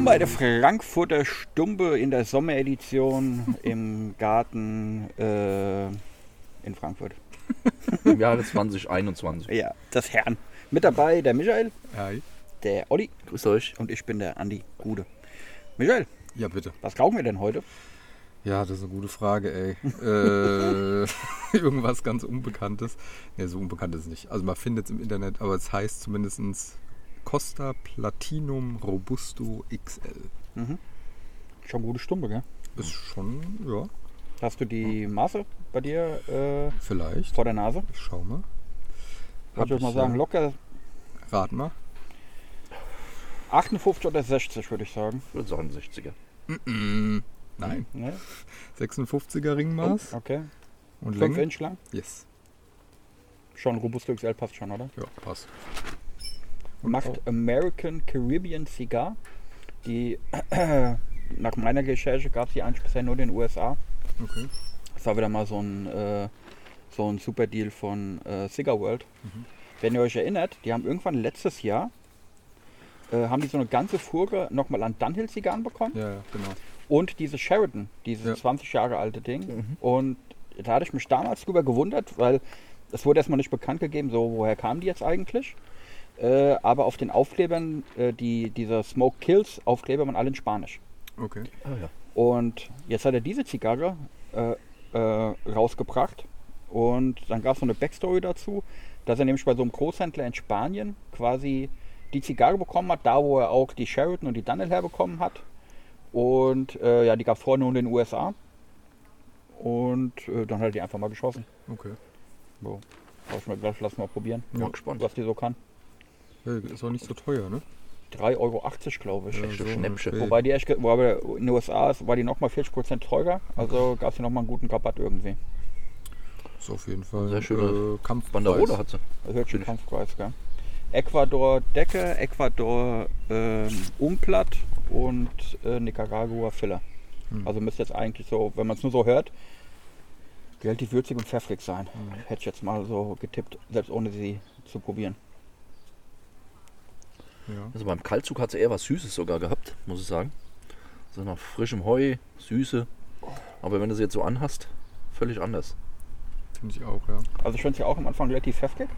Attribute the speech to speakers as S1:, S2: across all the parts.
S1: Willkommen bei der Frankfurter Stumpe in der Sommeredition im Garten äh, in Frankfurt.
S2: Im Jahre 2021.
S1: Ja, das Herrn. Mit dabei der Michael,
S3: Hi.
S1: der Olli
S2: Grüß euch.
S1: und ich bin der Andi Gude. Michael,
S3: Ja, bitte.
S1: was kaufen wir denn heute?
S3: Ja, das ist eine gute Frage, ey. äh, irgendwas ganz Unbekanntes. Ne, so unbekannt ist es nicht. Also man findet es im Internet, aber es heißt zumindest Costa Platinum Robusto XL.
S1: Schon gute Stumpe, gell?
S3: Ist schon, ja,
S1: Hast du die Maße bei dir äh,
S3: vielleicht.
S1: vor der Nase?
S3: Ich schau mal.
S1: Hab ich
S3: ich,
S1: mal sagen, locker
S3: Rat mal.
S1: 58 oder 60, würde ich sagen.
S2: Ich würde sagen 60er.
S3: Nein.
S1: Ne?
S3: 56er Ringmaß.
S1: Okay.
S3: Und
S1: 5
S3: Länge?
S1: Inch lang?
S3: Yes.
S1: Schon Robusto XL passt schon, oder?
S3: Ja, passt.
S1: Macht American Caribbean Cigar. Die nach meiner Recherche gab es die eigentlich bisher nur in den USA.
S3: Okay.
S1: Das war wieder mal so ein, äh, so ein super Deal von äh, Cigar World. Wenn ihr euch erinnert, die haben irgendwann letztes Jahr äh, haben die so eine ganze Fuhre nochmal an Dunhill Zigarren bekommen
S3: Ja, ja, genau.
S1: und diese Sheridan, dieses
S3: Ja.
S1: 20 Jahre alte Ding. Und da hatte ich mich damals drüber gewundert, weil es wurde erstmal nicht bekannt gegeben, so woher kamen die jetzt eigentlich. Äh, aber auf den Aufklebern, äh, die, dieser Smoke Kills Aufkleber waren alle in Spanisch.
S3: Okay.
S2: Ah ja.
S1: Und jetzt hat er diese Zigarre äh, äh, rausgebracht. Und dann gab es so eine Backstory dazu, dass er nämlich bei so einem Großhändler in Spanien quasi die Zigarre bekommen hat, da wo er auch die Sheraton und die Dunnell herbekommen hat. Und äh, ja, die gab es vorher nur in den USA. Und äh, dann hat er die einfach mal geschossen.
S3: Okay.
S1: So. Mir gedacht, lass mal probieren,
S2: Ja, gespannt.
S1: was die so kann.
S3: Ja, ist auch nicht so teuer, ne?
S1: 3,80 Euro, glaube ich.
S3: Ja, so,
S2: Schnäppchen.
S1: Wobei die echt, wobei in den USA ist- war die nochmal 40% teurer. Also gab es hier nochmal einen guten Rabatt irgendwie.
S3: Ist auf jeden Fall
S2: Sehr schöne
S3: äh, Kampfpreis.
S2: Banderole hat sie.
S1: Das hört schon. Kampfpreis, gell? Ecuador Decke, Ecuador ähm, Umplatt und äh, Nicaragua Filler.
S3: Hm.
S1: Also müsste jetzt eigentlich so, wenn man es nur so hört, relativ würzig und pfeffrig sein. Hätte ich jetzt mal so getippt, selbst ohne sie zu probieren.
S3: Ja.
S2: Also beim Kaltzug hat sie eher was Süßes sogar gehabt, muss ich sagen. So nach frischem Heu, Süße. Aber wenn du sie jetzt so anhast, völlig anders.
S3: Finde ich auch, ja.
S1: Also ich finde es ja auch am Anfang relativ pfeffrig.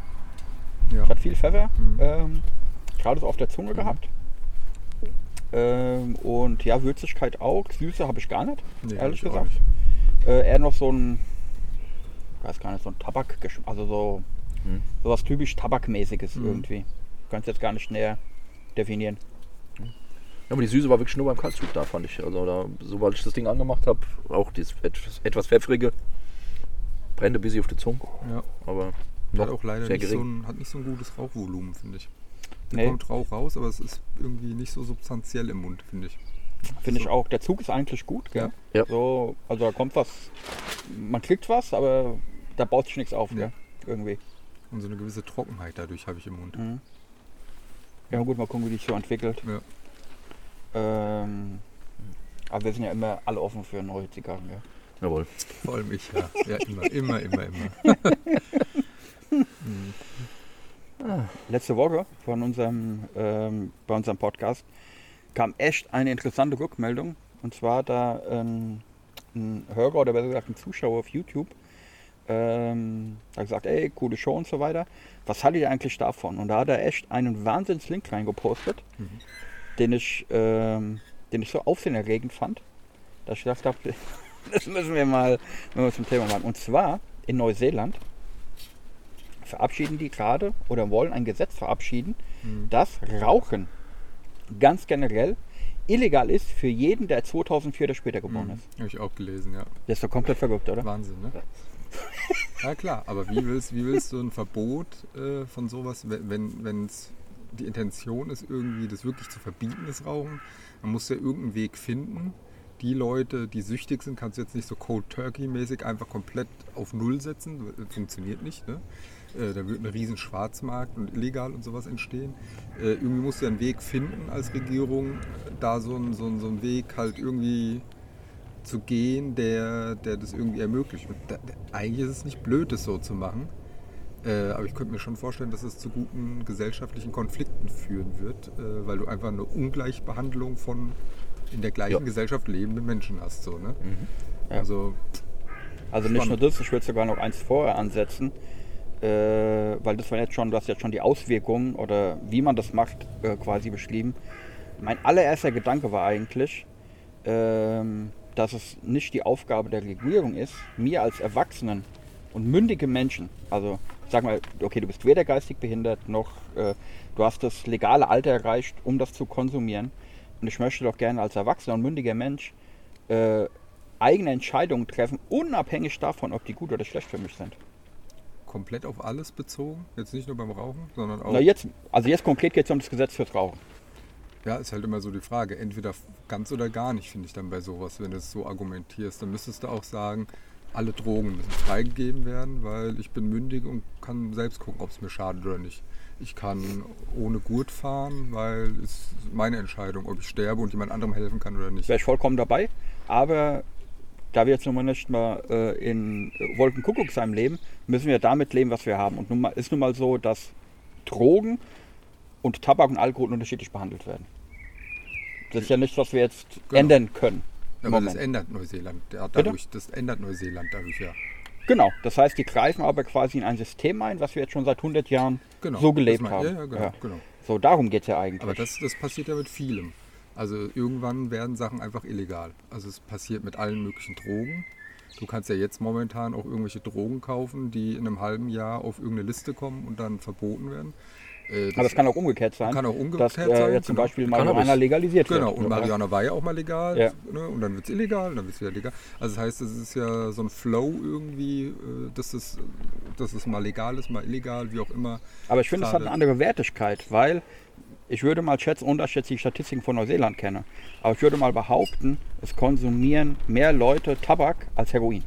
S3: Ja.
S1: Hat viel Pfeffer,
S3: Mhm.
S1: ähm, gerade so auf der Zunge gehabt. Ähm, und ja, Würzigkeit auch. Süße habe ich gar nicht,
S3: Nee,
S1: ehrlich gesagt. Äh, eher noch so ein, ich weiß gar nicht, so ein Tabak, also so
S2: Hm.
S1: sowas typisch Tabakmäßiges
S3: Mhm.
S1: irgendwie. Ich kann es jetzt gar nicht näher definieren.
S2: Ja, aber die Süße war wirklich nur beim Kaltzug da, fand ich. Also da, sobald ich das Ding angemacht habe, auch dieses etwas, etwas pfeffrige, brennte ein bisschen auf die Zunge.
S3: Ja.
S2: Aber
S3: Hat auch leider
S2: sehr
S3: nicht so,
S2: gering.
S3: ein, hat nicht so ein gutes Rauchvolumen, finde ich. Da
S1: Nee.
S3: kommt Rauch raus, aber es ist irgendwie nicht so substanziell im Mund, finde ich.
S1: Finde ich auch. Der Zug ist eigentlich gut, gell?
S2: Ja. Ja.
S1: So, also da kommt was, man kriegt was, aber da baut sich nichts auf,
S3: Ja.
S1: gell? Irgendwie.
S3: Und so eine gewisse Trockenheit dadurch habe ich im Mund.
S1: Mhm. Ja gut, mal gucken, wie sich so entwickelt.
S3: Ja.
S1: Ähm, aber wir sind ja immer alle offen für neue Zigarren. Gell?
S2: Jawohl.
S3: Vor allem ich, ja. Ja, immer, immer, immer, immer.
S1: Letzte Woche von unserem, ähm, bei unserem Podcast kam echt eine interessante Rückmeldung. Und zwar da ähm, ein Hörer oder besser gesagt ein Zuschauer auf YouTube ähm, hat gesagt, ey, coole Show und so weiter. Was haltet ihr eigentlich davon? Und da hat er echt einen Wahnsinns-Link reingepostet,
S3: Mhm.
S1: den ich, ähm, den ich so aufsehenerregend fand, dass ich gedacht habe, das müssen wir mal, wenn wir zum Thema machen. Und zwar in Neuseeland verabschieden die gerade oder wollen ein Gesetz verabschieden,
S3: Mhm.
S1: dass Rauchen ganz generell illegal ist für jeden, der 2004 oder später geboren
S3: Mhm.
S1: ist.
S3: Habe ich auch gelesen, ja.
S1: Das ist doch komplett verrückt, oder?
S3: Wahnsinn, ne? Ja klar, aber wie willst, wie willst du ein Verbot äh, von sowas, wenn es die Intention ist, irgendwie das wirklich zu verbieten, das Rauchen? Man muss ja irgendeinen Weg finden. Die Leute, die süchtig sind, kannst du jetzt nicht so Cold Turkey-mäßig einfach komplett auf Null setzen. Das funktioniert nicht. Ne? Äh, da wird ein riesen Schwarzmarkt und illegal und sowas entstehen. Äh, irgendwie musst du ja einen Weg finden als Regierung, da so einen so so einen Weg halt irgendwie zu gehen, der, der das irgendwie ermöglicht. Da, eigentlich ist es nicht blöd, das so zu machen. Äh, aber ich könnte mir schon vorstellen, dass es zu guten gesellschaftlichen Konflikten führen wird, äh, weil du einfach eine Ungleichbehandlung von in der gleichen
S2: Ja.
S3: Gesellschaft lebenden Menschen hast. So, ne?
S1: Ja.
S3: Also,
S1: Also nicht nur das, ich würde sogar noch eins vorher ansetzen, äh, weil das war jetzt schon, du hast jetzt schon die Auswirkungen oder wie man das macht äh, quasi beschrieben. Mein allererster Gedanke war eigentlich, ähm, dass es nicht die Aufgabe der Regierung ist, mir als Erwachsenen und mündige Menschen, also sag mal, okay, du bist weder geistig behindert noch äh, du hast das legale Alter erreicht, um das zu konsumieren. Und ich möchte doch gerne als erwachsener und mündiger Mensch äh, eigene Entscheidungen treffen, unabhängig davon, ob die gut oder schlecht für mich sind.
S3: komplett auf alles bezogen. Jetzt nicht nur beim Rauchen, sondern auch.
S1: Na jetzt, also jetzt konkret geht es um das Gesetz fürs Rauchen.
S3: Ja, ist halt immer so die Frage. Entweder ganz oder gar nicht, finde ich dann bei sowas, wenn du es so argumentierst. Dann müsstest du auch sagen, alle Drogen müssen freigegeben werden, weil ich bin mündig und kann selbst gucken, ob es mir schadet oder nicht. Ich kann ohne Gurt fahren, weil es meine Entscheidung, ob ich sterbe und jemand anderem helfen kann oder nicht.
S1: Wäre ich vollkommen dabei. Aber da wir jetzt nun mal nicht mal äh, in Wolkenkuckucksheim leben, müssen wir damit leben, was wir haben. Und nun mal, ist nun mal so, dass Drogen und Tabak und Alkohol unterschiedlich behandelt werden. Das ist ja nichts, was wir jetzt
S3: Genau.
S1: ändern können.
S3: Aber das
S1: Moment.
S3: ändert Neuseeland. Ja,
S1: Bitte?
S3: dadurch, das ändert Neuseeland dadurch, ja.
S1: Genau, das heißt, die greifen aber quasi in ein System ein, was wir jetzt schon seit 100 Jahren
S3: Genau.
S1: so gelebt
S3: Das
S1: haben.
S3: Ja, ja, genau. genau.
S1: So, darum geht es ja eigentlich.
S3: Aber das, das passiert ja mit vielem. Also irgendwann werden Sachen einfach illegal. Also es passiert mit allen möglichen Drogen. Du kannst ja jetzt momentan auch irgendwelche Drogen kaufen, die in einem halben Jahr auf irgendeine Liste kommen und dann verboten werden. Äh, das
S1: aber es kann auch umgekehrt sein.
S3: Kann auch umgekehrt
S1: dass, äh,
S3: sein,
S1: Jetzt zum
S3: genau.
S1: Beispiel
S2: Cannabis.
S1: Marihuana legalisiert
S3: Genau,
S1: wird.
S3: und Marihuana war ja auch mal legal,
S1: Ja.
S3: ne? und dann wird es illegal, dann wird es wieder legal. Also das heißt, es ist ja so ein Flow irgendwie, äh, dass es, dass es mal legal ist, mal illegal, wie auch immer.
S1: Aber ich finde, es hat eine andere Wertigkeit, weil ich würde mal schätzen, ohne dass ich jetzt die Statistiken von Neuseeland kenne, aber ich würde mal behaupten, es konsumieren mehr Leute Tabak als Heroin.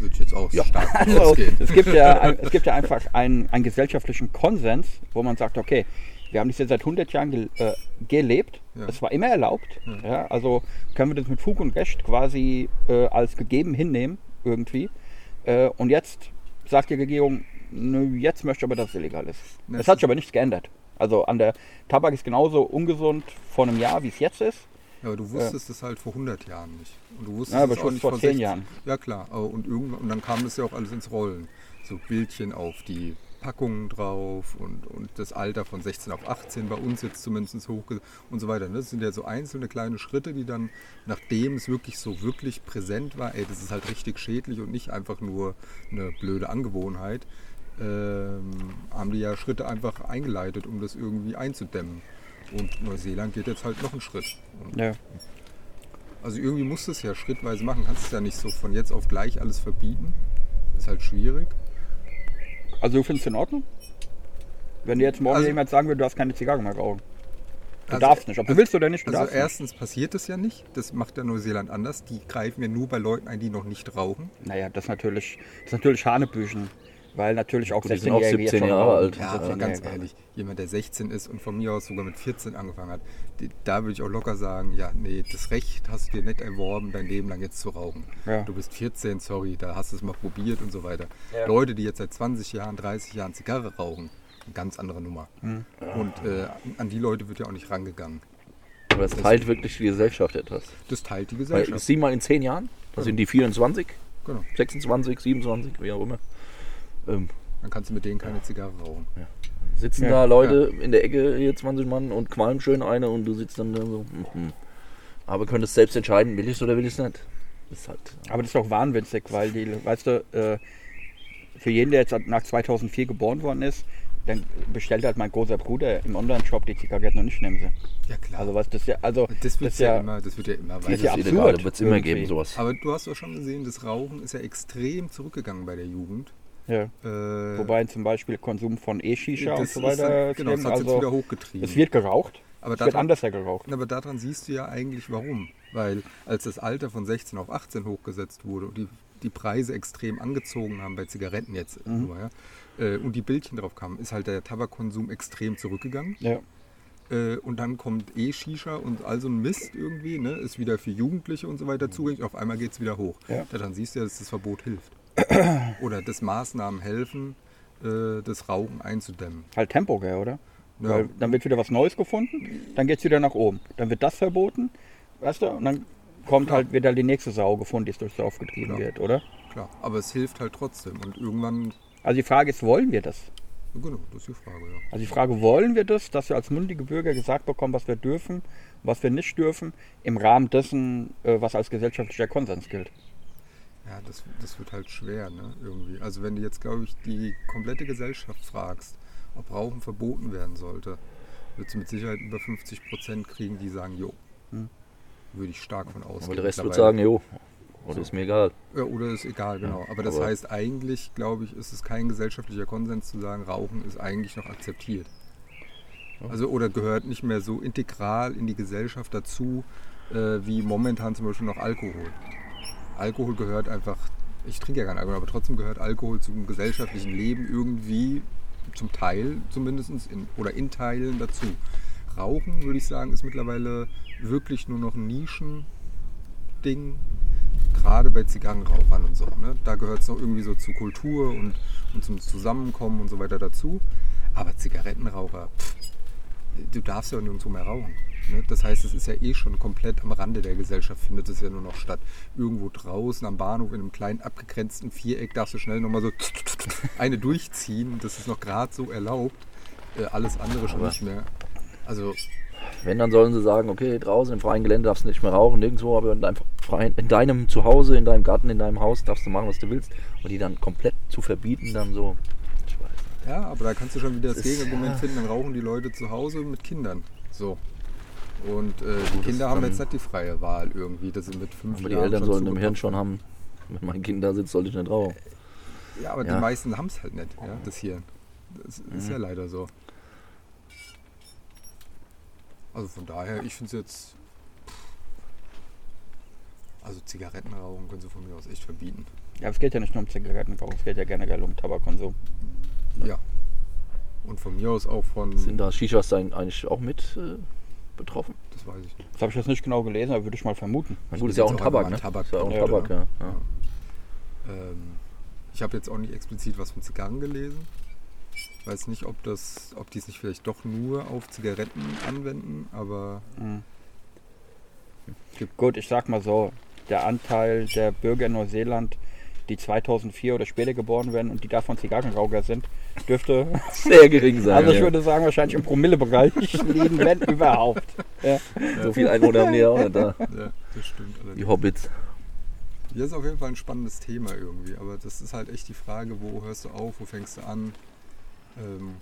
S3: Würde ich jetzt auch stark von
S1: Also, es, gibt ja, ein- es gibt ja einfach einen, einen gesellschaftlichen Konsens, wo man sagt, okay, wir haben das jetzt seit 100 Jahren gel äh, gelebt,
S3: Ja.
S1: es war immer erlaubt, ja, also können wir das mit Fug und Recht quasi äh, als gegeben hinnehmen, irgendwie. Äh, und jetzt sagt die Regierung, nö, jetzt möchte ich aber, dass es illegal ist.
S3: Na,
S1: Es hat sich aber nichts geändert. Also an der Tabak ist genauso ungesund vor einem Jahr, wie es jetzt ist.
S3: Ja, aber du wusstest es halt vor 100 Jahren nicht. Und du wusstest
S1: Ja, aber
S3: es auch
S1: schon
S3: nicht
S1: vor 10
S3: 60
S1: Jahren.
S3: Ja klar, und und dann kam das ja auch alles ins Rollen. So Bildchen auf die Packungen drauf und, und das Alter von 16 auf 18 bei uns jetzt zumindest hoch und so weiter. ne? Das sind ja so einzelne kleine Schritte, die dann, nachdem es wirklich so wirklich präsent war, ey, das ist halt richtig schädlich und nicht einfach nur eine blöde Angewohnheit, ähm, haben die ja Schritte einfach eingeleitet, um das irgendwie einzudämmen. Und Neuseeland geht jetzt halt noch einen Schritt. Und
S1: Ja.
S3: also irgendwie musst du es ja schrittweise machen. Kannst es ja nicht so von jetzt auf gleich alles verbieten. Ist halt schwierig.
S1: Also du findest es in Ordnung? Wenn dir jetzt morgen
S3: Also-
S1: jemand sagen würde, du hast keine Zigarre mehr rauchen. Du
S3: Also-
S1: darfst nicht. Ob du willst oder nicht,
S3: Also
S1: darfst nicht.
S3: erstens passiert es ja nicht. Das macht ja Neuseeland anders. Die greifen ja nur bei Leuten ein, die noch nicht rauchen.
S1: Naja, das ist natürlich, das ist natürlich Hanebüchen. Weil natürlich auch
S2: Gut, die sind auch
S1: 16-Jährige jetzt
S2: 17
S1: schon
S2: Jahre alt.
S3: Ja, aber ganz
S1: 17-Jährige.
S3: ehrlich, jemand, der 16 ist und von mir aus sogar mit 14 angefangen hat, die, da würde ich auch locker sagen, ja, nee, das Recht hast du dir nicht erworben, dein Leben lang jetzt zu rauchen.
S1: Ja.
S3: Du bist 14, sorry, da hast du es mal probiert und so weiter.
S1: Ja.
S3: Leute, die jetzt seit 20 Jahren, 30 Jahren Zigarre rauchen, eine ganz andere Nummer.
S1: Hm.
S3: Und äh, an die Leute wird ja auch nicht rangegangen.
S2: Aber es teilt wirklich die Gesellschaft etwas.
S3: Das teilt die
S2: Weil,
S3: Gesellschaft.
S2: sieh mal in 10 Jahren, da sind die 24,
S3: Genau.
S2: 26, 27, wie auch immer. Ähm,
S3: Dann kannst du mit denen keine Zigarre rauchen.
S2: sitzen
S1: Ja,
S2: da Leute in der Ecke, hier 20 Mann, und qualmen schön eine und du sitzt dann da so. mhm. Aber könntest selbst entscheiden, will ich es oder will ich es nicht. Das ist halt.
S1: Aber das ist doch wahnwitzig, weil die, weißt du, äh, für jeden, der jetzt nach 2004 geboren worden ist, dann bestellt halt mein großer Bruder im Online-Shop die Zigaretten und ich nehme sie.
S3: Ja klar.
S1: Also was das ja, also
S3: das wird
S1: ist
S3: ja,
S1: ja,
S3: immer, das wird ja immer
S1: ist
S3: weiter.
S1: ja
S2: das ist
S1: absurd
S2: illegal, wird es immer geben, sowas.
S3: Aber du hast doch schon gesehen, das Rauchen ist ja extrem zurückgegangen bei der Jugend.
S1: Ja.
S3: Äh,
S1: Wobei zum Beispiel Konsum von E-Shisha und so
S3: ist
S1: weiter.
S3: halt- genau, das hat jetzt
S1: also,
S3: wieder hochgetrieben.
S1: es wird geraucht,
S3: Aber
S1: es wird
S3: daran-
S1: anders ja geraucht.
S3: Aber daran siehst du ja eigentlich warum. Weil als das Alter von 16 auf 18 hochgesetzt wurde und die, die Preise extrem angezogen haben bei Zigaretten jetzt
S1: Mhm.
S3: nur, ja, äh, und die Bildchen drauf kamen, ist halt der Tabakkonsum extrem zurückgegangen.
S1: Ja.
S3: Äh, und dann kommt E-Shisha und all so ein Mist irgendwie, ne, ist wieder für Jugendliche und so weiter zugänglich. Auf einmal geht es wieder hoch.
S1: Ja.
S3: Daran siehst du ja, dass das Verbot hilft. Oder dass Maßnahmen helfen, äh, das Rauchen einzudämmen.
S1: Halt Tempo, gell, oder?
S3: Ja.
S1: Weil dann wird wieder was Neues gefunden, dann geht es wieder nach oben. Dann wird das verboten, weißt du, und dann kommt
S3: Klar.
S1: halt wieder die nächste Sau gefunden, die es durchs Dorf getrieben
S3: Klar.
S1: wird, oder?
S3: Klar, aber es hilft halt trotzdem. Und irgendwann,
S1: Also die Frage ist, wollen wir das?
S3: genau, das ist die Frage, ja.
S1: Also die Frage, wollen wir das, dass wir als mündige Bürger gesagt bekommen, was wir dürfen, was wir nicht dürfen, im Rahmen dessen, äh, was als gesellschaftlicher Konsens gilt?
S3: Ja, das, das wird halt schwer, ne, irgendwie. Also wenn du jetzt, glaube ich, die komplette Gesellschaft fragst, ob Rauchen verboten werden sollte, wird du mit Sicherheit über 50 Prozent kriegen, die sagen, jo.
S1: Hm.
S3: Würde ich stark von ausgehen.
S2: Aber der Rest wird sagen, jo, oder ist mir egal.
S3: Ja, oder ist egal, genau. Aber das
S2: aber-
S3: heißt eigentlich, glaube ich, ist es kein gesellschaftlicher Konsens zu sagen, Rauchen ist eigentlich noch akzeptiert. Also oder gehört nicht mehr so integral in die Gesellschaft dazu, äh, wie momentan zum Beispiel noch Alkohol. Alkohol gehört einfach, ich trinke ja keinen Alkohol, aber trotzdem gehört Alkohol zum gesellschaftlichen Leben irgendwie zum Teil zumindest in, oder in Teilen dazu. Rauchen, würde ich sagen, ist mittlerweile wirklich nur noch ein Nischending, gerade bei Zigarrenrauchern und so. Ne? Da gehört es noch irgendwie so zu Kultur und, und zum Zusammenkommen und so weiter dazu. Aber Zigarettenraucher, pff, du darfst ja nirgendwo mehr rauchen. Ne? Das heißt, es ist ja eh schon komplett am Rande der Gesellschaft, findet es ja nur noch statt. Irgendwo draußen am Bahnhof in einem kleinen abgegrenzten Viereck darfst du schnell nochmal so eine durchziehen. Das ist noch gerade so erlaubt. Äh, alles andere schon
S2: Aber-
S3: nicht mehr. Also,
S2: Wenn, dann sollen sie sagen, okay, draußen im freien Gelände darfst du nicht mehr rauchen, nirgendwo, aber in deinem, freien, in deinem Zuhause, in deinem Garten, in deinem Haus darfst du machen, was du willst. Und die dann komplett zu verbieten, dann so.
S3: Ja, aber da kannst du schon wieder das,
S2: Das ist-
S3: Gegenargument
S2: ja.
S3: finden, dann rauchen die Leute zu Hause mit Kindern. So. Und äh, die Kinder haben jetzt nicht die freie Wahl irgendwie, dass sie mit fünf
S2: Aber die
S3: Jahren
S2: Eltern sollen im Hirn schon haben, wenn mein Kind da sitzt, sollte ich nicht rauchen.
S3: Ja, aber
S2: Ja.
S3: die meisten haben es halt nicht, ja, das Hirn. Das ist
S2: Mhm.
S3: ja leider so. Also von daher, ich finde es jetzt. Also Zigarettenrauchen können sie von mir aus echt verbieten.
S1: Ja, es geht ja nicht nur um Zigarettenrauch, es geht ja generell um Tabakkonsum.
S3: Ja. Und von mir aus auch von.
S2: Sind da Shishas dann eigentlich auch mit äh, betroffen?
S3: Das weiß ich nicht.
S1: Das habe ich jetzt nicht genau gelesen, aber würde ich mal vermuten.
S2: Na gut, ist ja auch ein Tabak, ne?
S3: Tabak,
S2: ist ja auch ein
S1: ja,
S2: Tabak, ja. ja.
S3: Ähm, ich habe jetzt auch nicht explizit was von Zigarren gelesen. Ich weiß nicht, ob das, ob die es nicht vielleicht doch nur auf Zigaretten anwenden, aber
S1: Mhm. Gut, ich sag mal so, der Anteil der Bürger in Neuseeland, die 2004 oder später geboren werden und die davon Zigarrenraucher sind, dürfte,
S2: Sehr gering sein.
S1: also ich
S2: ja.
S1: würde sagen, wahrscheinlich im Promillebereich liegen, wenn überhaupt. Ja.
S2: So viel Einwohner haben die ja auch nicht da.
S3: ja, das stimmt.
S2: Die
S3: allerdings.
S2: Hobbits.
S3: Hier ist auf jeden Fall ein spannendes Thema irgendwie, aber das ist halt echt die Frage, wo hörst du auf, wo fängst du an? Ähm,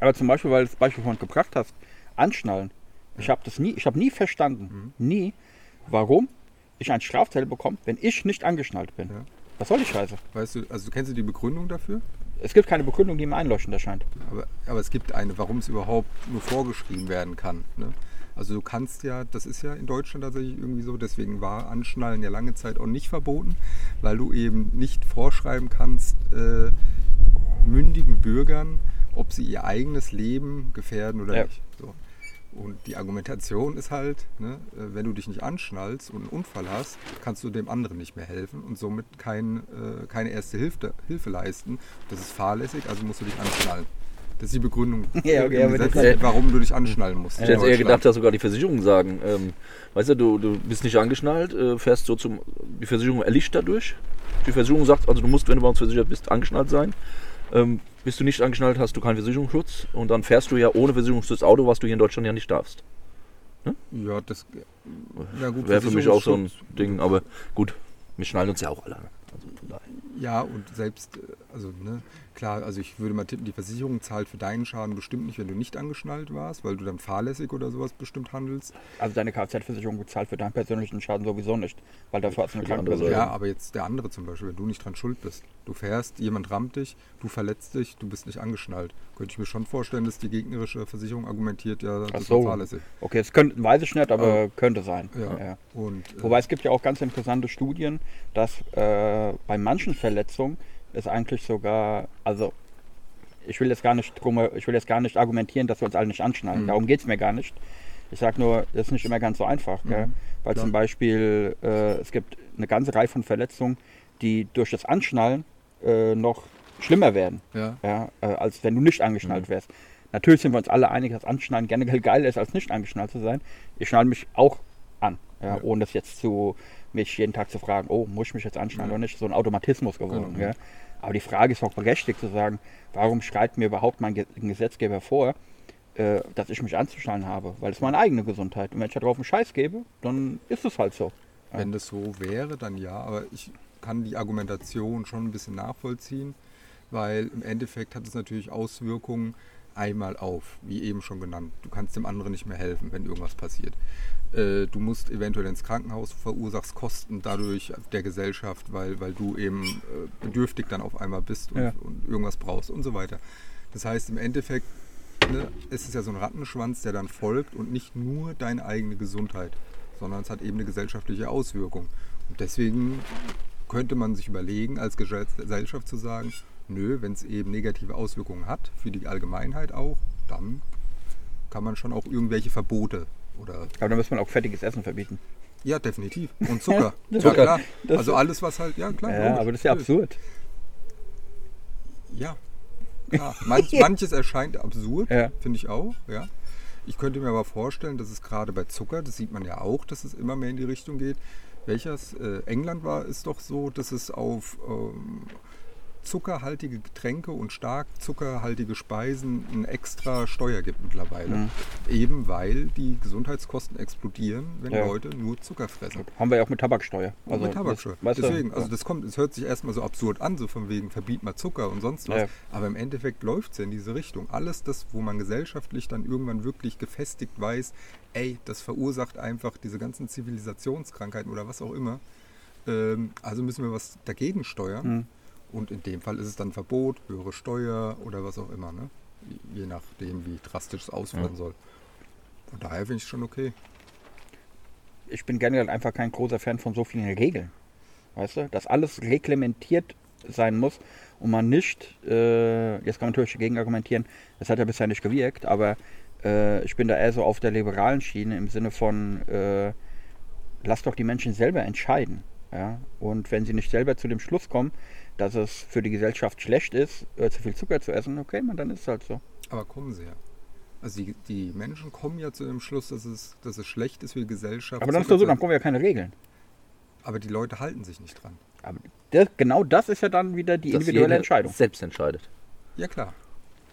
S1: Aber zum Beispiel, weil du das Beispiel von gebracht hast, anschnallen. Ich habe das nie, ich habe nie verstanden, nie, warum ich einen Strafzettel bekomme, wenn ich nicht angeschnallt bin.
S3: Ja.
S1: Was soll die Scheiße?
S3: weißt du, also kennst du die Begründung dafür?
S1: Es gibt keine Begründung, die mir einleuchtend erscheint.
S3: Aber, aber es gibt eine, warum es überhaupt nur vorgeschrieben werden kann. Ne? Also du kannst ja, das ist ja in Deutschland tatsächlich irgendwie so, deswegen war Anschnallen ja lange Zeit auch nicht verboten, weil du eben nicht vorschreiben kannst, äh, mündigen Bürgern, ob sie ihr eigenes Leben gefährden oder
S1: Ja.
S3: nicht. Und die Argumentation ist halt, ne, äh, wenn du dich nicht anschnallst und einen Unfall hast, kannst du dem anderen nicht mehr helfen und somit kein, äh, keine erste Hilfe, Hilfe leisten. Das ist fahrlässig, also musst du dich anschnallen. Das ist die Begründung,
S1: Ja, okay, das
S3: Gesetz,
S2: ist-
S3: warum du dich anschnallen musst.
S2: Ich hätte eher gedacht, dass sogar die Versicherungen sagen, ähm, weißt du, du, du bist nicht angeschnallt, äh, fährst so zum, die Versicherung erlischt dadurch. Die Versicherung sagt, also du musst, wenn du bei uns versichert bist, angeschnallt sein. Ähm, bist du nicht angeschnallt, hast du keinen Versicherungsschutz und dann fährst du ja ohne Versicherungsschutz Auto, was du hier in Deutschland ja nicht darfst.
S3: Ja, das ja, gut,
S2: Wäre für mich auch so ein Ding, aber gut, wir schnallen uns ja auch alle. an. Also.
S3: Ja, und selbst, äh, also ne, klar, also ich würde mal tippen, die Versicherung zahlt für deinen Schaden bestimmt nicht, wenn du nicht angeschnallt warst, weil du dann fahrlässig oder sowas bestimmt handelst.
S1: Also deine Kfz-Versicherung bezahlt für deinen persönlichen Schaden sowieso nicht, weil dafür hast du eine Krankenversicherung.
S3: Ja, aber jetzt der andere zum Beispiel, wenn du nicht dran schuld bist. Du fährst, jemand rammt dich, du verletzt dich, du bist nicht angeschnallt. Könnte ich mir schon vorstellen, dass die gegnerische Versicherung argumentiert, ja, das
S1: Ach
S3: ist
S1: so.
S3: fahrlässig.
S1: Okay, das könnte, weiß ich nicht, aber könnte sein.
S3: Ja.
S1: Ja.
S3: Und, äh,
S1: Wobei es gibt ja auch ganz interessante Studien, dass äh, bei manchen Verletzungen es eigentlich sogar, also ich will jetzt gar nicht drum, ich will jetzt gar nicht argumentieren, dass wir uns alle nicht anschnallen.
S3: Mhm.
S1: Darum geht es mir gar nicht. Ich sage nur, das ist nicht immer ganz so einfach.
S3: Mhm,
S1: Weil
S3: klar.
S1: zum Beispiel äh, es gibt eine ganze Reihe von Verletzungen, die durch das Anschnallen äh, noch schlimmer werden,
S3: Ja.
S1: ja, äh, als wenn du nicht angeschnallt
S2: Mhm.
S1: wärst. Natürlich sind wir uns alle einig, dass Anschnallen generell geiler ist, als nicht angeschnallt zu sein. Ich schnalle mich auch an, ja,
S3: Ja.
S1: ohne das jetzt zu mich jeden Tag zu fragen, oh, muss ich mich jetzt anschnallen
S3: Ja.
S1: oder nicht? So ein Automatismus geworden.
S3: Genau.
S1: Ja. Aber die Frage ist auch berechtigt zu sagen, warum schreibt mir überhaupt mein Ge Gesetzgeber vor, äh, dass ich mich anzuschnallen habe? Weil es meine eigene Gesundheit. Und wenn ich da drauf einen Scheiß gebe, dann ist es halt so.
S3: Wenn das so wäre, dann ja, aber ich kann die Argumentation schon ein bisschen nachvollziehen, weil im Endeffekt hat es natürlich Auswirkungen einmal auf, wie eben schon genannt. Du kannst dem anderen nicht mehr helfen, wenn irgendwas passiert. Äh, Du musst eventuell ins Krankenhaus, verursachst Kosten dadurch der Gesellschaft, weil, weil du eben äh, bedürftig dann auf einmal bist und,
S1: Ja.
S3: und irgendwas brauchst und so weiter. Das heißt, im Endeffekt ne, es ist ja so ein Rattenschwanz, der dann folgt und nicht nur deine eigene Gesundheit, sondern es hat eben eine gesellschaftliche Auswirkung. Und deswegen könnte man sich überlegen, als Gesellschaft zu sagen, nö, wenn es eben negative Auswirkungen hat, für die Allgemeinheit auch, dann kann man schon auch irgendwelche Verbote oder
S1: Aber dann muss man auch fettiges Essen verbieten.
S3: ja, definitiv. Und Zucker.
S1: Ja,
S3: ja, klar. Also alles, was halt, ja klar.
S1: Ja, aber das ist ja absurd.
S3: Ja, klar. Manch, manches erscheint absurd,
S1: Ja.
S3: finde ich auch. Ja. Ich könnte mir aber vorstellen, dass es gerade bei Zucker, das sieht man ja auch, dass es immer mehr in die Richtung geht. Welches? Äh, England war es doch so, dass es auf ähm, zuckerhaltige Getränke und stark zuckerhaltige Speisen eine extra Steuer gibt mittlerweile.
S1: Mhm.
S3: Eben weil die Gesundheitskosten explodieren, wenn
S1: Ja.
S3: Leute nur Zucker fressen.
S1: Haben wir ja auch mit Tabaksteuer.
S3: Also mit Tabaksteuer.
S1: das-
S3: Deswegen, also das kommt, es hört sich erstmal so absurd an, so von wegen verbiet mal Zucker und sonst was.
S1: Ja.
S3: Aber im Endeffekt läuft es ja in diese Richtung. Alles das, wo man gesellschaftlich dann irgendwann wirklich gefestigt weiß, ey, das verursacht einfach diese ganzen Zivilisationskrankheiten oder was auch immer. Ähm, also müssen wir was dagegen steuern.
S1: Mhm.
S3: Und in dem Fall ist es dann Verbot, höhere Steuer oder was auch immer. Ne? Je nachdem, wie drastisch es ausfallen
S2: Ja.
S3: soll. Von daher finde ich es schon okay.
S1: ich bin generell einfach kein großer Fan von so vielen Regeln. Weißt du, dass alles reglementiert sein muss und man nicht, äh, jetzt kann man natürlich dagegen argumentieren, das hat ja bisher nicht gewirkt, aber äh, ich bin da eher so auf der liberalen Schiene im Sinne von, äh, lass doch die Menschen selber entscheiden. Ja? Und wenn sie nicht selber zu dem Schluss kommen, dass es für die Gesellschaft schlecht ist, äh, zu viel Zucker zu essen, okay, man, dann ist es halt so.
S3: Aber kommen sie ja. Also die, die Menschen kommen ja zu dem Schluss, dass es, dass es schlecht ist für die Gesellschaft.
S1: Aber dann ist doch so, dann brauchen wir ja keine Regeln.
S3: Aber die Leute halten sich nicht dran.
S1: Aber das, genau das ist ja dann wieder die
S2: Dass
S1: individuelle Entscheidung.
S2: Selbst entscheidet.
S3: Ja klar.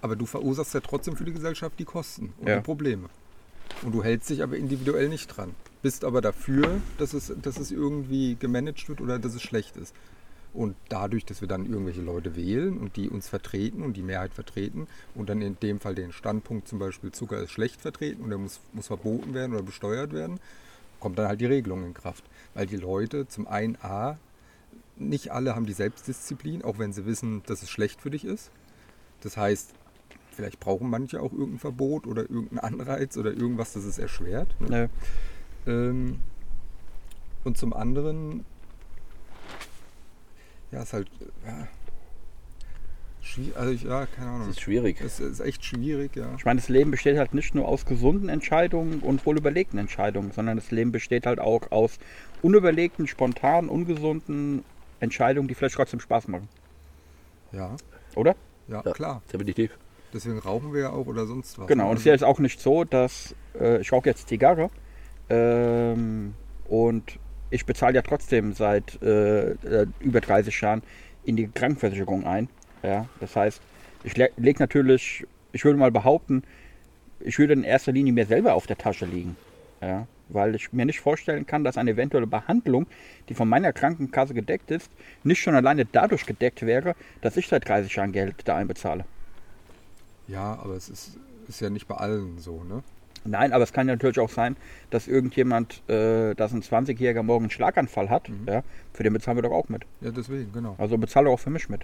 S3: Aber du verursachst ja trotzdem für die Gesellschaft die Kosten und
S1: Ja.
S3: die Probleme. Und du hältst dich aber individuell nicht dran. Bist aber dafür, dass es, dass es irgendwie gemanagt wird oder dass es schlecht ist. Und dadurch, dass wir dann irgendwelche Leute wählen und die uns vertreten und die Mehrheit vertreten und dann in dem Fall den Standpunkt zum Beispiel Zucker ist schlecht vertreten und er muss, muss verboten werden oder besteuert werden, kommt dann halt die Regelung in Kraft. Weil die Leute zum einen A, nicht alle haben die Selbstdisziplin, auch wenn sie wissen, dass es schlecht für dich ist. Das heißt, vielleicht brauchen manche auch irgendein Verbot oder irgendeinen Anreiz oder irgendwas, das es erschwert. Ne?
S1: Nö.
S3: Ähm, und zum anderen, ja, ist halt, ja, schwierig, also ich, ja, keine Ahnung.
S2: Das ist schwierig.
S3: Es ist echt schwierig, ja.
S1: Ich meine, das Leben besteht halt nicht nur aus gesunden Entscheidungen und wohl überlegten Entscheidungen, sondern das Leben besteht halt auch aus unüberlegten, spontanen, ungesunden Entscheidungen, die vielleicht trotzdem Spaß machen.
S3: Ja,
S1: Oder?
S3: ja,
S2: Ja.
S3: klar.
S2: Definitiv.
S3: Deswegen rauchen wir ja auch oder sonst was.
S1: Genau.
S3: ne?
S1: Und es ist ja jetzt auch nicht so, dass äh, ich rauche jetzt Zigarre ähm, und ich bezahle ja trotzdem seit äh, äh, über 30 Jahren in die Krankenversicherung ein. Ja, das heißt, ich le lege natürlich, ich würde mal behaupten, ich würde in erster Linie mir selber auf der Tasche liegen. Ja, weil ich mir nicht vorstellen kann, dass eine eventuelle Behandlung, die von meiner Krankenkasse gedeckt ist, nicht schon alleine dadurch gedeckt wäre, dass ich seit 30 Jahren Geld da einbezahle.
S3: Ja, aber es ist, ist ja nicht bei allen so, ne?
S1: Nein, aber es kann ja natürlich auch sein, dass irgendjemand, äh, dass ein 20-Jähriger morgen einen Schlaganfall hat.
S3: Mhm.
S1: Ja, für den bezahlen wir doch auch mit.
S3: Ja, deswegen, genau.
S1: Also bezahle auch für mich mit.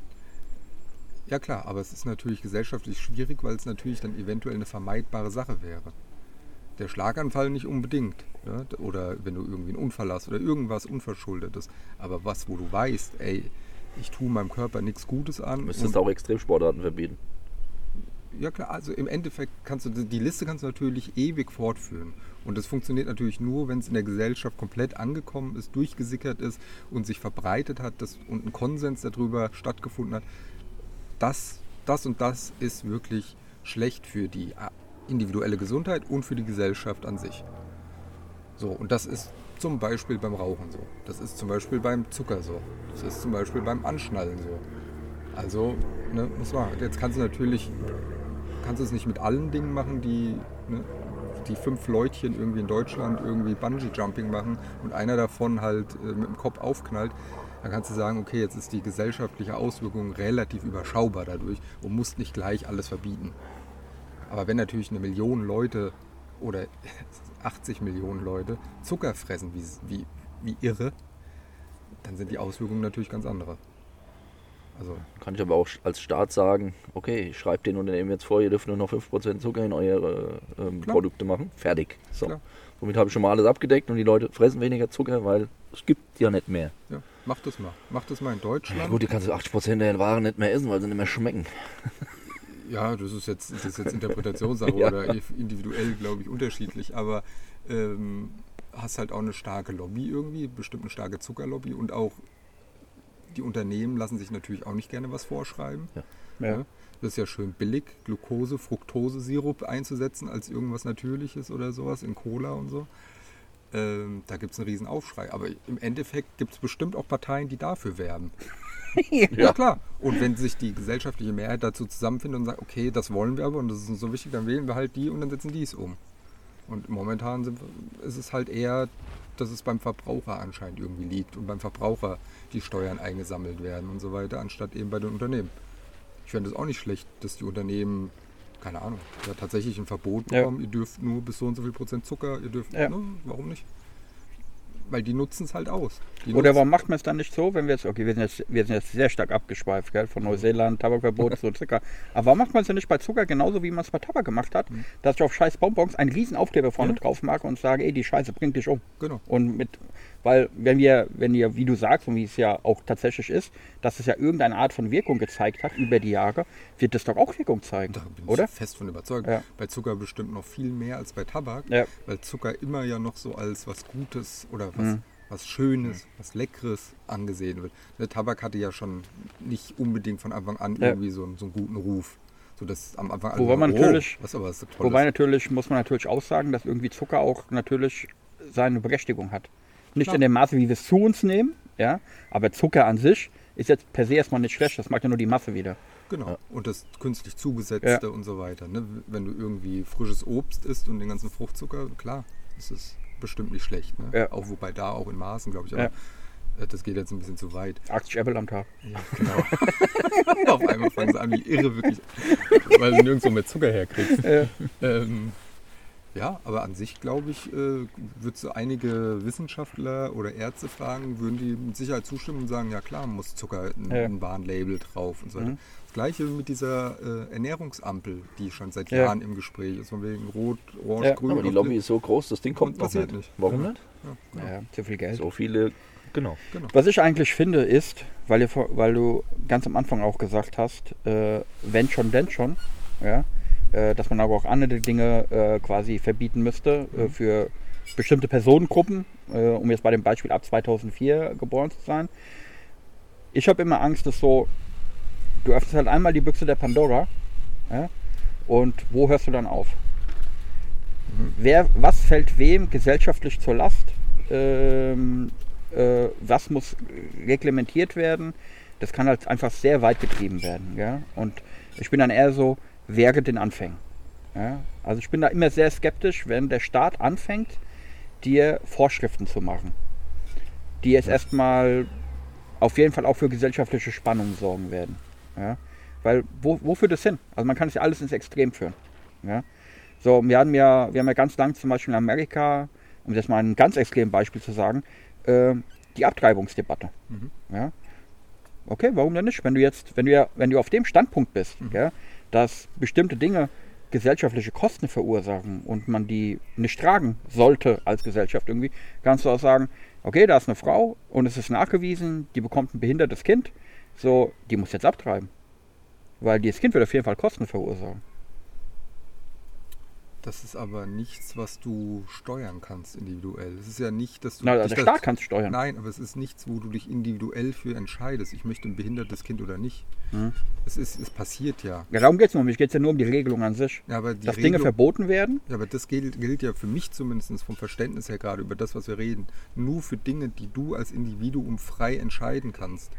S3: Ja klar, aber es ist natürlich gesellschaftlich schwierig, weil es natürlich dann eventuell eine vermeidbare Sache wäre. Der Schlaganfall nicht unbedingt. Ne? Oder wenn du irgendwie einen Unfall hast oder irgendwas Unverschuldetes. Aber was, wo du weißt, ey, ich tue meinem Körper nichts Gutes an.
S2: Du müsstest auch Extremsportarten verbieten.
S3: Ja klar, also im Endeffekt kannst du die Liste kannst du natürlich ewig fortführen. Und das funktioniert natürlich nur, wenn es in der Gesellschaft komplett angekommen ist, durchgesickert ist und sich verbreitet hat das, und ein Konsens darüber stattgefunden hat. das, das und das ist wirklich schlecht für die äh, individuelle Gesundheit und für die Gesellschaft an sich. So, und das ist zum Beispiel beim Rauchen so. Das ist zum Beispiel beim Zucker so. Das ist zum Beispiel beim Anschnallen so. Also, ne, muss man. Jetzt kannst du natürlich, kannst du es nicht mit allen Dingen machen, die, ne, die fünf Leutchen irgendwie in Deutschland irgendwie Bungee-Jumping machen und einer davon halt äh, mit dem Kopf aufknallt. Dann kannst du sagen, okay, jetzt ist die gesellschaftliche Auswirkung relativ überschaubar dadurch und musst nicht gleich alles verbieten. Aber wenn natürlich eine Million Leute oder 80 Millionen Leute Zucker fressen wie, wie, wie irre, dann sind die Auswirkungen natürlich ganz andere.
S2: Also kann ich aber auch als Staat sagen, okay, ich schreibe den Unternehmen jetzt vor, ihr dürft nur noch 5% Zucker in eure ähm, Produkte machen. Fertig. So. Klar. Somit habe ich schon mal alles abgedeckt und die Leute fressen weniger Zucker, weil es gibt ja nicht mehr.
S3: Ja, mach das mal. Mach das mal in Deutschland. Ja,
S2: gut, die kannst du 80% der Waren nicht mehr essen, weil sie nicht mehr schmecken.
S3: Ja, das ist jetzt, das ist jetzt Interpretationssache ja. oder individuell, glaube ich, unterschiedlich. Aber ähm, hast halt auch eine starke Lobby irgendwie, bestimmt eine starke Zuckerlobby und auch die Unternehmen lassen sich natürlich auch nicht gerne was vorschreiben. Ja. Ja. Das ist ja schön billig, Glucose, Fructose-Sirup einzusetzen als irgendwas Natürliches oder sowas in Cola und so. Ähm, da gibt es einen riesen Aufschrei. Aber im Endeffekt gibt es bestimmt auch Parteien, die dafür werben. ja. ja. klar. Und wenn sich die gesellschaftliche Mehrheit dazu zusammenfindet und sagt, okay, das wollen wir aber und das ist uns so wichtig, dann wählen wir halt die und dann setzen die es um. Und momentan sind, ist es halt eher, dass es beim Verbraucher anscheinend irgendwie liegt und beim Verbraucher die Steuern eingesammelt werden und so weiter, anstatt eben bei den Unternehmen. Ich fände es auch nicht schlecht, dass die Unternehmen, keine Ahnung, ja, tatsächlich ein Verbot bekommen, ja. ihr dürft nur bis so und so viel Prozent Zucker, ihr dürft, ja. ne, warum nicht? Weil die nutzen es halt aus.
S1: Die Oder warum macht man es dann nicht so, wenn wir jetzt, okay, wir sind jetzt, wir sind jetzt sehr stark abgeschweift, gell, von Neuseeland, Tabakverbot, so Zucker. Aber warum macht man es denn nicht bei Zucker genauso, wie man es bei Tabak gemacht hat, mhm. dass ich auf scheiß Bonbons einen riesen Aufkleber vorne ja. drauf mache und sage, ey, die Scheiße bringt dich um.
S3: Genau.
S1: Und mit, weil wenn wir, wenn ihr, wie du sagst und wie es ja auch tatsächlich ist, dass es ja irgendeine Art von Wirkung gezeigt hat über die Jahre, wird das doch auch Wirkung zeigen. Da bin oder?
S3: ich fest von überzeugt. Ja. Bei Zucker bestimmt noch viel mehr als bei Tabak, ja. weil Zucker immer ja noch so als was Gutes oder was. Mhm was Schönes, was Leckeres angesehen wird. Der Tabak hatte ja schon nicht unbedingt von Anfang an ja. irgendwie so, so, einen guten Ruf. So dass am Anfang
S1: wobei man natürlich, oh, was aber so wobei natürlich muss man natürlich auch sagen, dass irgendwie Zucker auch natürlich seine Berechtigung hat. Nicht Klar. in dem Maße, wie wir es zu uns nehmen, ja, aber Zucker an sich ist jetzt per se erstmal nicht schlecht, das macht ja nur die Masse wieder.
S3: Genau. Ja. Und das künstlich zugesetzte ja. und so weiter. Ne? Wenn du irgendwie frisches Obst isst und den ganzen Fruchtzucker, klar, ist bestimmt nicht schlecht. Ne? Ja. Auch wobei da auch in Maßen, glaube ich. Aber, ja. Äh, das geht jetzt ein bisschen zu weit.
S1: 80 Apple am Tag.
S3: Ja, genau. Auf einmal fangen sie an, wie irre wirklich, weil sie nirgendwo mehr Zucker herkriegst. Ja. Ähm, ja, aber an sich glaube ich, äh, würdest du einige Wissenschaftler oder Ärzte fragen, würden die mit Sicherheit zustimmen und sagen, ja klar, muss Zucker ein, ja. ein Warnlabel drauf und so weiter. Mhm. Das gleiche mit dieser äh, Ernährungsampel, die schon seit ja. Jahren im Gespräch ist, von wegen Rot, Orange, ja. Grün.
S2: Aber die Lobby ist so groß, das Ding kommt noch nicht. nicht.
S1: Warum nicht? Ja, zu viel Geld.
S2: So viele Genau. genau.
S1: Was ich eigentlich finde ist, weil, ihr, weil du ganz am Anfang auch gesagt hast, äh, wenn schon, denn schon, ja, äh, dass man aber auch andere Dinge äh, quasi verbieten müsste äh, mhm. für bestimmte Personengruppen, äh, um jetzt bei dem Beispiel ab 2004 geboren zu sein. Ich habe immer Angst, dass so, du öffnest halt einmal die Büchse der Pandora ja, und wo hörst du dann auf? Mhm. Wer, was fällt wem gesellschaftlich zur Last? Ähm, äh, was muss reglementiert werden? Das kann halt einfach sehr weit getrieben werden. Ja? Und ich bin dann eher so, während den Anfängen. Ja? Also ich bin da immer sehr skeptisch, wenn der Staat anfängt, dir Vorschriften zu machen, die jetzt erstmal auf jeden Fall auch für gesellschaftliche Spannungen sorgen werden. Ja? Weil wo, führt das hin? Also man kann es ja alles ins Extrem führen. Ja? So, wir haben ja, wir haben ja ganz lang zum Beispiel in Amerika, um jetzt mal ein ganz extremes Beispiel zu sagen, äh, die Abtreibungsdebatte. Mhm. Ja? Okay, warum denn nicht? Wenn du jetzt, wenn du ja, wenn du auf dem Standpunkt bist, mhm. ja, dass bestimmte Dinge gesellschaftliche Kosten verursachen und man die nicht tragen sollte als Gesellschaft irgendwie, kannst du auch sagen, okay, da ist eine Frau und es ist nachgewiesen, die bekommt ein behindertes Kind, so, die muss jetzt abtreiben. Weil dieses Kind wird auf jeden Fall Kosten verursachen.
S3: Das ist aber nichts, was du steuern kannst individuell. Es ist ja nicht, dass du.
S1: Na, der
S3: das-
S1: Staat kann es steuern.
S3: Nein, aber es ist nichts, wo du dich individuell für entscheidest. Ich möchte ein behindertes Kind oder nicht.
S1: Mhm.
S3: Es, ist, es passiert ja.
S1: Ja, darum geht es nur. Mir geht es ja nur um die Regelung an sich.
S3: ja aber
S1: Dass Dinge
S3: Regelung-
S1: verboten werden.
S3: Ja, aber das gilt, gilt ja für mich zumindest vom Verständnis her gerade über das, was wir reden. Nur für Dinge, die du als Individuum frei entscheiden kannst.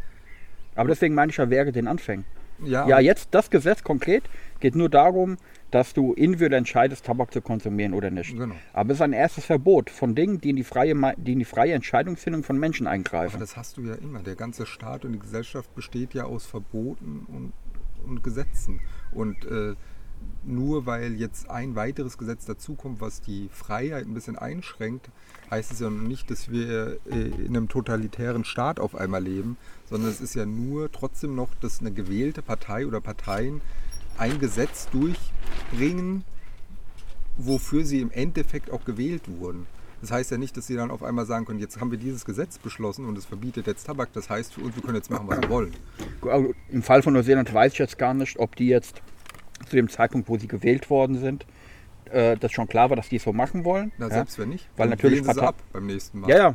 S1: Aber deswegen meine ich ja, wäre den Anfängen.
S3: Ja,
S1: Ja, jetzt das Gesetz konkret geht nur darum, dass du individuell entscheidest, Tabak zu konsumieren oder nicht.
S3: Genau.
S1: Aber es ist ein erstes Verbot von Dingen, die in die freie, die in die freie Entscheidungsfindung von Menschen
S3: aber
S1: eingreifen.
S3: das hast du ja immer. Der ganze Staat und die Gesellschaft besteht ja aus Verboten und, und Gesetzen. Und äh, nur weil jetzt ein weiteres Gesetz dazukommt, was die Freiheit ein bisschen einschränkt, heißt es ja nicht, dass wir äh, in einem totalitären Staat auf einmal leben, sondern es ist ja nur trotzdem noch, dass eine gewählte Partei oder Parteien ein Gesetz durchbringen, wofür sie im Endeffekt auch gewählt wurden. Das heißt ja nicht, dass sie dann auf einmal sagen können, jetzt haben wir dieses Gesetz beschlossen und es verbietet jetzt Tabak. Das heißt für uns, wir können jetzt machen, was wir wollen.
S1: Im Fall von Neuseeland weiß ich jetzt gar nicht, ob die jetzt zu dem Zeitpunkt, wo sie gewählt worden sind, äh, das schon klar war, dass die es so machen wollen.
S3: Na,
S1: ja?
S3: selbst wenn nicht,
S1: Weil
S3: dann
S1: natürlich
S3: wählen sie ab beim nächsten Mal.
S1: ja, ja,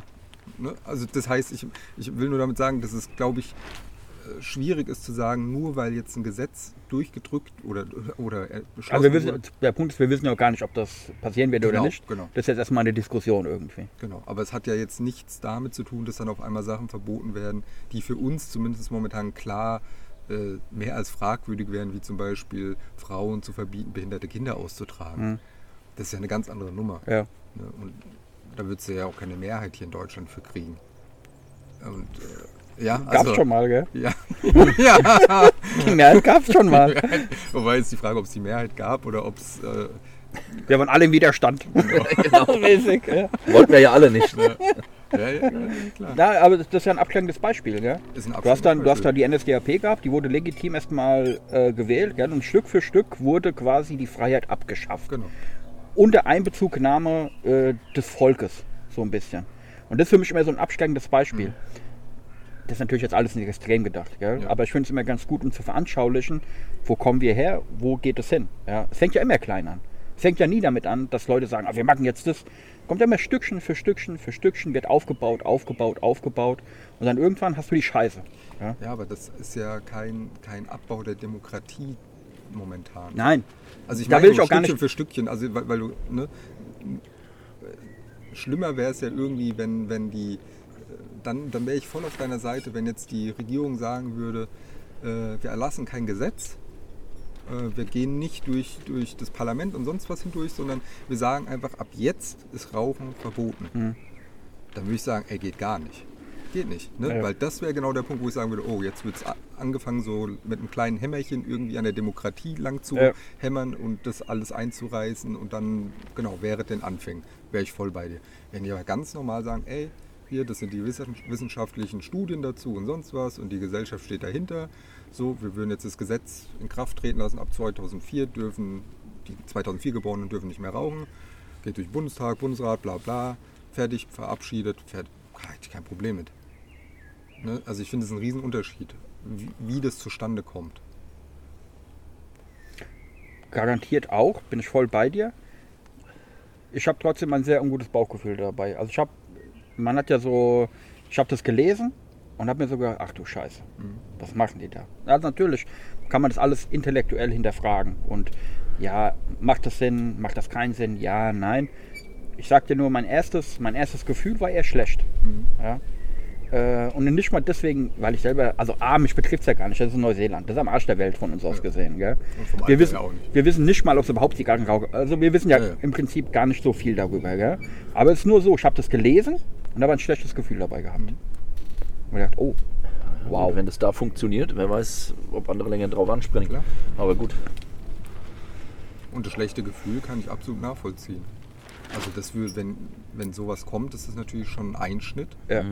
S3: Ne? Also das heißt, ich, ich will nur damit sagen, dass es, glaube ich, äh, schwierig ist zu sagen, nur weil jetzt ein Gesetz durchgedrückt oder, oder äh, beschlossen
S1: Also wissen, der Punkt ist, wir wissen ja gar nicht, ob das passieren wird oder
S3: Genau,
S1: nicht.
S3: genau.
S1: Das ist jetzt erstmal eine Diskussion irgendwie.
S3: Genau, aber es hat ja jetzt nichts damit zu tun, dass dann auf einmal Sachen verboten werden, die für uns zumindest momentan klar äh, mehr als fragwürdig wären, wie zum Beispiel Frauen zu verbieten, behinderte Kinder auszutragen.
S1: Mhm.
S3: Das ist ja eine ganz andere Nummer.
S1: Ja.
S3: Ne? Und da wird es ja auch keine Mehrheit hier in Deutschland für kriegen. Und äh, ja,
S1: Gab's
S3: also,
S1: schon mal, gell?
S3: Ja, ja.
S1: Die Mehrheit gab's schon mal.
S3: Wobei jetzt die Frage, ob es die Mehrheit gab oder ob es äh,
S1: Wir waren alle im Widerstand.
S2: genau.
S1: Mäßig, ja.
S2: Wollten wir ja alle nicht. Ne?
S3: ja, ja, klar.
S1: Na, aber das ist ja ein abklärendes Beispiel, gell? Du hast, dann, du hast da die NSDAP gehabt, die wurde legitim erstmal äh, gewählt, gell? Und Stück für Stück wurde quasi die Freiheit abgeschafft.
S3: Genau.
S1: Unter Einbezugnahme äh, des Volkes, so ein bisschen. Und das ist für mich immer so ein abschreckendes Beispiel. Das ist natürlich jetzt alles nicht extrem gedacht, gell?
S3: Ja.
S1: aber ich finde es immer ganz gut, um zu veranschaulichen, wo kommen wir her, wo geht es hin. Ja? Es fängt ja immer klein an. Es fängt ja nie damit an, dass Leute sagen, ah, wir machen jetzt das. Kommt ja immer Stückchen für Stückchen für Stückchen, wird aufgebaut, aufgebaut, aufgebaut. Und dann irgendwann hast du die Scheiße. Ja?
S3: Ja, aber das ist ja kein, kein Abbau der Demokratie momentan.
S1: Nein,
S3: Also ich
S1: Da
S3: meine
S1: will ich auch gar
S3: Stückchen
S1: nicht-
S3: für Stückchen, also weil, weil du, ne, schlimmer wäre es ja irgendwie, wenn, wenn die, äh, dann, dann wäre ich voll auf deiner Seite, wenn jetzt die Regierung sagen würde, äh, wir erlassen kein Gesetz, wir gehen nicht durch, durch das Parlament und sonst was hindurch, sondern wir sagen einfach, ab jetzt ist Rauchen verboten.
S1: Mhm.
S3: Dann würde ich sagen, ey, geht gar nicht. Geht nicht, ne?
S1: Ja.
S3: weil das wäre genau der Punkt, wo ich sagen würde, oh, jetzt wird es angefangen, so mit einem kleinen Hämmerchen irgendwie an der Demokratie lang zu
S1: Ja.
S3: hämmern und das alles einzureißen und dann, genau, wäre den Anfängen, wäre ich voll bei dir. Wenn die aber ganz normal sagen, ey, hier, das sind die wissen- wissenschaftlichen Studien dazu und sonst was und die Gesellschaft steht dahinter, so, wir würden jetzt das Gesetz in Kraft treten lassen, ab 2004 dürfen, die 2004 Geborenen dürfen nicht mehr rauchen, geht durch Bundestag, Bundesrat, bla bla, fertig, verabschiedet, fertig, ich kein Problem mit. Ne? Also ich finde es ein Riesenunterschied, wie, wie das zustande kommt.
S1: garantiert auch, bin ich voll bei dir. Ich habe trotzdem ein sehr ungutes Bauchgefühl dabei. Also ich habe, man hat ja so, ich habe das gelesen und habe mir so gedacht, ach du Scheiße, was machen die da? Also natürlich kann man das alles intellektuell hinterfragen und ja, macht das Sinn, macht das keinen Sinn, ja, nein. Ich sag dir nur, mein erstes, mein erstes Gefühl war eher schlecht. Ja. Äh, und nicht mal deswegen, weil ich selber, also A, mich betrifft es ja gar nicht, das ist Neuseeland, das ist am Arsch der Welt von uns aus gesehen. Gell? Wir, wissen, wir wissen nicht mal, ob es überhaupt Zigarren rauchen. Also wir wissen ja,
S3: Ja, ja.
S1: im Prinzip gar nicht so viel darüber. Gell? Aber es ist nur so, ich habe das gelesen und habe ein schlechtes Gefühl dabei gehabt. Und ich dachte, oh,
S2: Wow. Wenn das da funktioniert, wer weiß, ob andere länger drauf anspringen.
S3: Klar.
S2: Aber gut.
S3: Und das schlechte Gefühl kann ich absolut nachvollziehen. Also das würde, wenn, wenn sowas kommt, ist das natürlich schon ein Einschnitt.
S1: ja.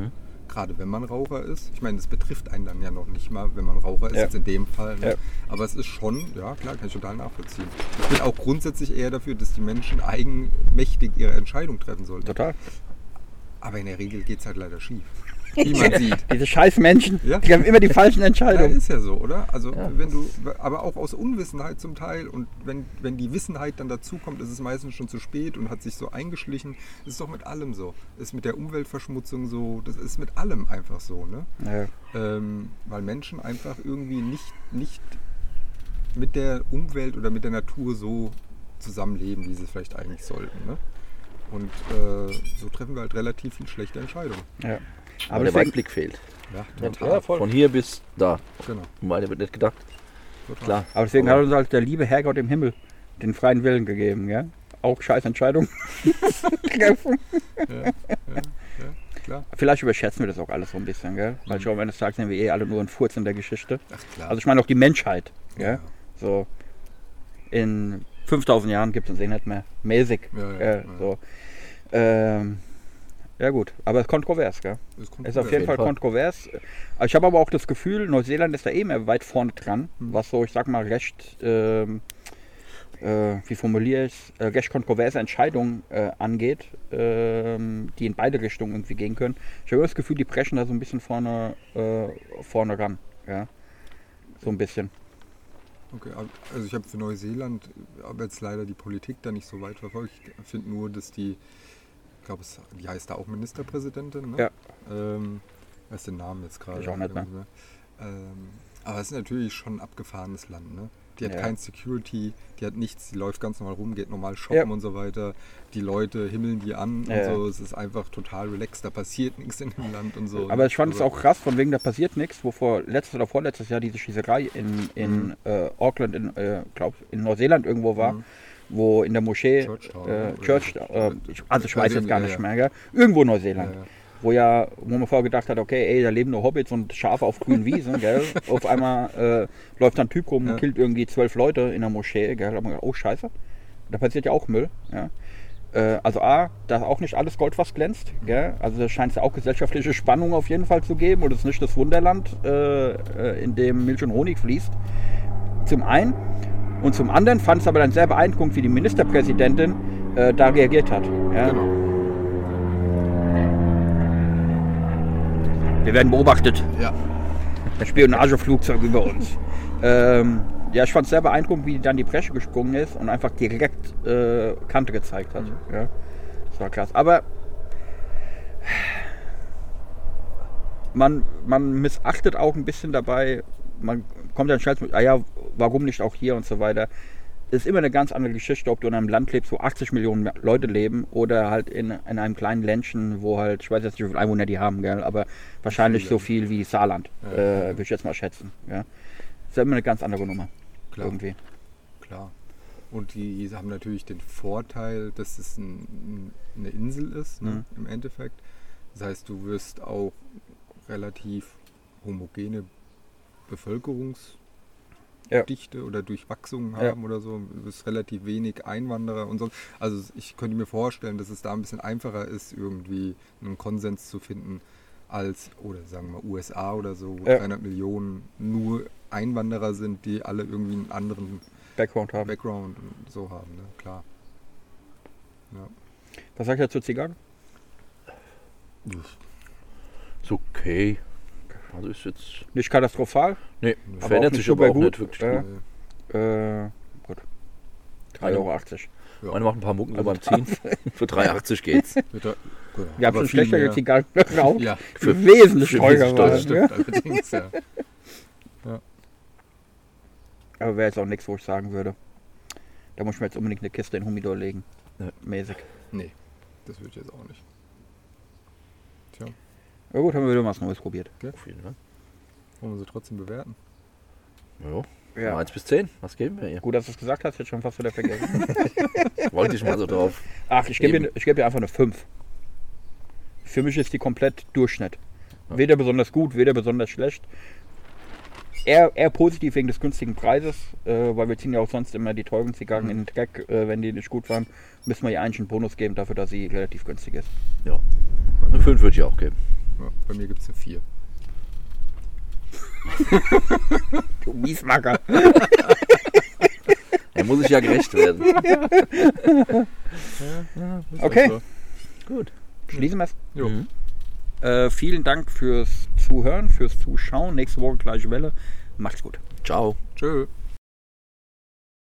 S3: Gerade wenn man Raucher ist. Ich meine, das betrifft einen dann ja noch nicht mal, wenn man Raucher ist,
S1: Ja.
S3: jetzt in dem Fall. Ne?
S1: Ja.
S3: Aber es ist schon, ja klar, kann ich total nachvollziehen. Ich bin auch grundsätzlich eher dafür, dass die Menschen eigenmächtig ihre Entscheidung treffen sollten.
S1: total.
S3: Aber in der Regel geht es halt leider schief. Wie man sieht.
S1: Diese scheiß Menschen,
S3: Ja.
S1: die haben immer die falschen
S3: Ja,
S1: Entscheidungen.
S3: ist ja so, oder? Also
S2: Ja,
S3: wenn du, aber auch aus Unwissenheit zum Teil und wenn, wenn die Wissenheit dann dazukommt, ist es meistens schon zu spät und hat sich so eingeschlichen. Das ist doch mit allem so. Ist mit der Umweltverschmutzung so, das ist mit allem einfach so, ne?
S1: Ja.
S3: Ähm, weil Menschen einfach irgendwie nicht, nicht mit der Umwelt oder mit der Natur so zusammenleben, wie sie es vielleicht eigentlich sollten. Ne? Und äh, so treffen wir halt relativ viel schlechte Entscheidungen.
S1: Ja.
S2: Aber der Weitblick fehlt.
S3: Ja,
S1: Ja,
S3: total.
S1: voll.
S2: Von hier bis da.
S3: Genau.
S2: Und weiter wird nicht gedacht.
S3: total.
S2: Klar.
S1: aber deswegen hat uns halt der liebe Herrgott im Himmel den freien Willen gegeben. Ja? Auch scheiß Entscheidungen. treffen.
S3: Ja, ja, ja, klar.
S1: Vielleicht überschätzen wir das auch alles so ein bisschen. Gell? Weil schon am Ende des Tages sind wir eh alle nur ein Furz in der Geschichte.
S3: Ach klar.
S1: Also ich meine auch die Menschheit.
S3: ja.
S1: Ja? So in 5000 Jahren gibt es uns eh nicht mehr. Mäßig.
S3: Ja, ja,
S1: äh,
S3: ja.
S1: So. Ähm, ja gut, aber es ist kontrovers, gell?
S3: Das kommt
S1: Ist auf jeden Fall
S2: Fall.
S1: kontrovers. Ich habe aber auch das Gefühl, Neuseeland ist da eh mehr weit vorne dran,
S3: Hm.
S1: was so, ich sag mal, recht, ähm, äh, wie formuliere ich es, äh, recht kontroverse Entscheidungen äh, angeht, ähm, die in beide Richtungen irgendwie gehen können. Ich habe das Gefühl, die brechen da so ein bisschen vorne, äh, vorne ran. Ja? So ein bisschen.
S3: Okay, also ich habe für Neuseeland aber jetzt leider die Politik da nicht so weit verfolgt. Ich finde nur, dass die, glaube, es- die heißt da auch Ministerpräsidentin, ne?
S1: Ja.
S3: Ähm, weiß den Namen jetzt gerade.
S1: Ich auch nicht mehr.
S3: Ähm, aber es ist natürlich schon ein abgefahrenes Land, ne? Die hat
S1: Ja.
S3: kein Security, die hat nichts, die läuft ganz normal rum, geht normal shoppen
S1: Ja.
S3: und so weiter. Die Leute himmeln die an
S1: Ja, ja.
S3: und so. Es ist einfach total relaxed, da passiert nichts in dem Land und so.
S1: Aber ich fand es
S3: Also,
S1: auch krass, von wegen da passiert nichts, wovor letztes oder vorletztes Jahr diese Schießerei in, in
S3: Mhm.
S1: äh, Auckland, in, äh, glaub, in Neuseeland irgendwo war,
S3: Mhm.
S1: Wo in der Moschee,
S3: Georgetown,
S1: äh? Church, äh, also ich weiß
S3: Also
S1: jetzt gar nicht mehr, gell? irgendwo in Neuseeland, wo ja, wo man vorher gedacht hat, okay, ey, da leben nur Hobbits und Schafe auf grünen Wiesen, gell? Auf einmal äh, läuft ein Typ rum und killt irgendwie zwölf Leute in der Moschee, gell? Da hat man gedacht, oh scheiße, da passiert ja auch Müll, ja. Äh, Also A, da ist auch nicht alles Gold, was glänzt. Gell? Also da scheint es ja auch gesellschaftliche Spannung auf jeden Fall zu geben. Und es ist nicht das Wunderland, äh, äh, in dem Milch und Honig fließt. Zum einen. Und zum anderen fand es aber dann sehr beeindruckend, wie die Ministerpräsidentin äh, da reagiert hat. Ja?
S3: Genau.
S1: Wir werden beobachtet.
S3: Ja.
S1: Ein Spionageflugzeug über uns. Ähm, ja, ich fand es sehr beeindruckend, wie die dann die Bresche gesprungen ist und einfach direkt äh, Kante gezeigt hat. Ja, das war krass. Aber man, man missachtet auch ein bisschen dabei, man kommt dann schnell mit, ah ja, warum nicht auch hier und so weiter. Ist immer eine ganz andere Geschichte, ob du in einem Land lebst, wo 80 Millionen Leute leben oder halt in, in einem kleinen Ländchen, wo halt, ich weiß jetzt nicht, wie viele Einwohner die haben, gell, aber wahrscheinlich so viel wie Saarland,
S3: Ja.
S1: äh, würde ich jetzt mal schätzen. Ja. Ist ja immer eine ganz andere Nummer.
S3: Klar.
S1: Irgendwie.
S3: Klar. Und die haben natürlich den Vorteil, dass es ein, eine Insel ist, ne,
S1: Mhm.
S3: im Endeffekt. Das heißt, du wirst auch relativ homogene Bevölkerungsdichte oder Durchwachsung
S1: Ja.
S3: haben oder so. Du wirst relativ wenig Einwanderer und so. Also ich könnte mir vorstellen, dass es da ein bisschen einfacher ist, irgendwie einen Konsens zu finden als, oder sagen wir mal USA oder so, wo
S1: Ja.
S3: 300 Millionen nur Einwanderer sind, die alle irgendwie einen anderen
S1: Background haben.
S3: Background und so haben, ne? klar. Ja.
S1: Was sagt er zu Zigarren?
S2: Ist okay. Also ist jetzt.
S1: Nicht katastrophal.
S2: Nee,
S1: Aber
S2: verändert
S1: auch nicht
S2: sich aber auch
S1: gut.
S2: nicht wirklich. Viel.
S1: Äh, gut. 3,80 Euro.
S3: Ja.
S2: Meine macht ein paar Mucken so beim Ziehen. Für 3,80 geht's.
S3: Da- genau.
S1: Wir haben
S3: Aber
S1: schon
S3: viel
S1: schlechtere
S3: mehr.
S1: Zigarren geraucht,
S3: Ja,
S2: Für-
S1: wesentlich teurer waren.
S3: das
S1: Ja?
S3: stimmt allerdings, ja.
S1: Aber wäre jetzt auch nichts, wo ich sagen würde. Da muss ich mir jetzt unbedingt eine Kiste in Humidor legen.
S2: Ja.
S1: Mäßig.
S3: Nee, das würde ich jetzt auch nicht.
S1: Ja gut, haben wir wieder was Neues probiert.
S2: Auf jeden Fall.
S3: wollen wir sie trotzdem bewerten?
S2: Ja.
S1: Ja.
S2: 1 bis 10. Was geben wir ihr?
S1: Gut, dass du es gesagt hast, jetzt schon fast wieder vergessen.
S2: Wollte ich mal so drauf.
S1: Ach, ich gebe ihr, ich gebe ihr einfach eine 5. Für mich ist die komplett Durchschnitt.
S2: Ja.
S1: Weder besonders gut, weder besonders schlecht. Eher, eher positiv wegen des günstigen Preises, äh, weil wir ziehen ja auch sonst immer die teuren Zigarren
S3: Mhm.
S1: in den Dreck, äh, wenn die nicht gut waren. Müssen wir ihr eigentlich einen Bonus geben dafür, dass sie relativ günstig ist.
S2: Ja. Eine 5 würde ich auch geben.
S3: Ja, bei mir gibt es eine 4.
S1: Du Miesmacker.
S2: Er muss sich ja gerecht werden.
S1: Okay,
S3: So.
S2: Gut.
S1: schließen wir es.
S2: Mhm.
S1: Äh, vielen Dank fürs Zuhören, fürs Zuschauen. Nächste Woche gleiche Welle. Macht's gut.
S2: Ciao.
S3: Tschö.